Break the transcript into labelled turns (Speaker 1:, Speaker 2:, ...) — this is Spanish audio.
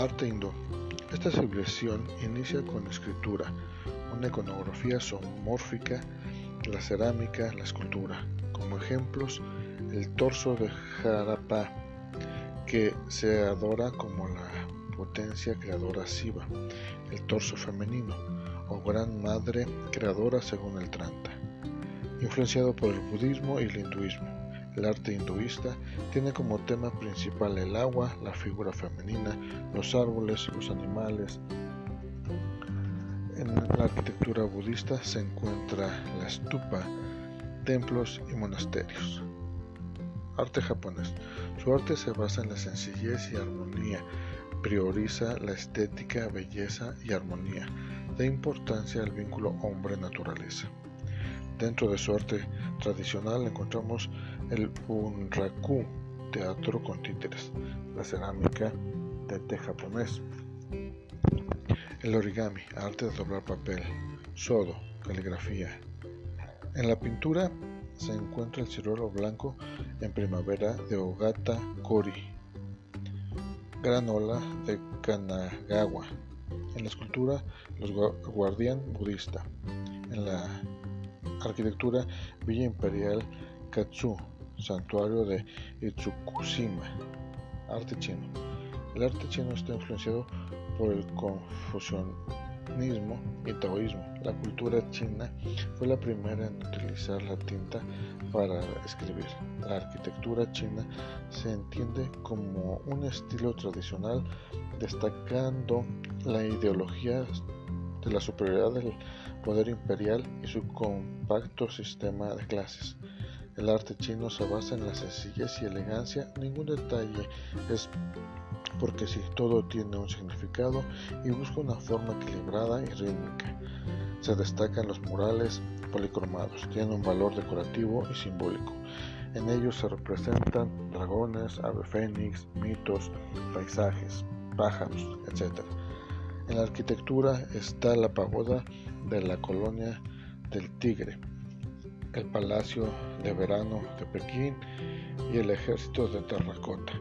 Speaker 1: Arte hindú. Esta civilización inicia con escritura, una iconografía zoomórfica, la cerámica, la escultura. Como ejemplos, el torso de Harappa, que se adora como la potencia creadora Siva, el torso femenino, o gran madre creadora según el Tranta, influenciado por el budismo y el hinduismo. El arte hinduista tiene como tema principal el agua, la figura femenina, los árboles, los animales. En la arquitectura budista se encuentra la stupa, templos y monasterios. Arte japonés. Su arte se basa en la sencillez y armonía, prioriza la estética, belleza y armonía, da importancia al vínculo hombre-naturaleza. Dentro de su arte tradicional encontramos el bunraku, teatro con títeres, la cerámica de té japonés, el origami, arte de doblar papel, sodo, caligrafía. En la pintura se encuentra el ciruelo blanco en primavera de Ogata Kori, granola de Kanagawa, en la escultura los guardián budista, en la arquitectura Villa Imperial Katsu, santuario de Itsukushima, arte chino. El arte chino está influenciado por el confucianismo y taoísmo. La cultura china fue la primera en utilizar la tinta para escribir. La arquitectura china se entiende como un estilo tradicional destacando la ideología de la superioridad del poder imperial y su compacto sistema de clases. El arte chino se basa en la sencillez y elegancia, ningún detalle es porque si todo tiene un significado y busca una forma equilibrada y rítmica. Se destacan los murales policromados, tienen un valor decorativo y simbólico. En ellos se representan dragones, ave fénix, mitos, paisajes, pájaros, etc. En la arquitectura está la pagoda de la colonia del Tigre, el Palacio de Verano de Pekín y el Ejército de Terracota.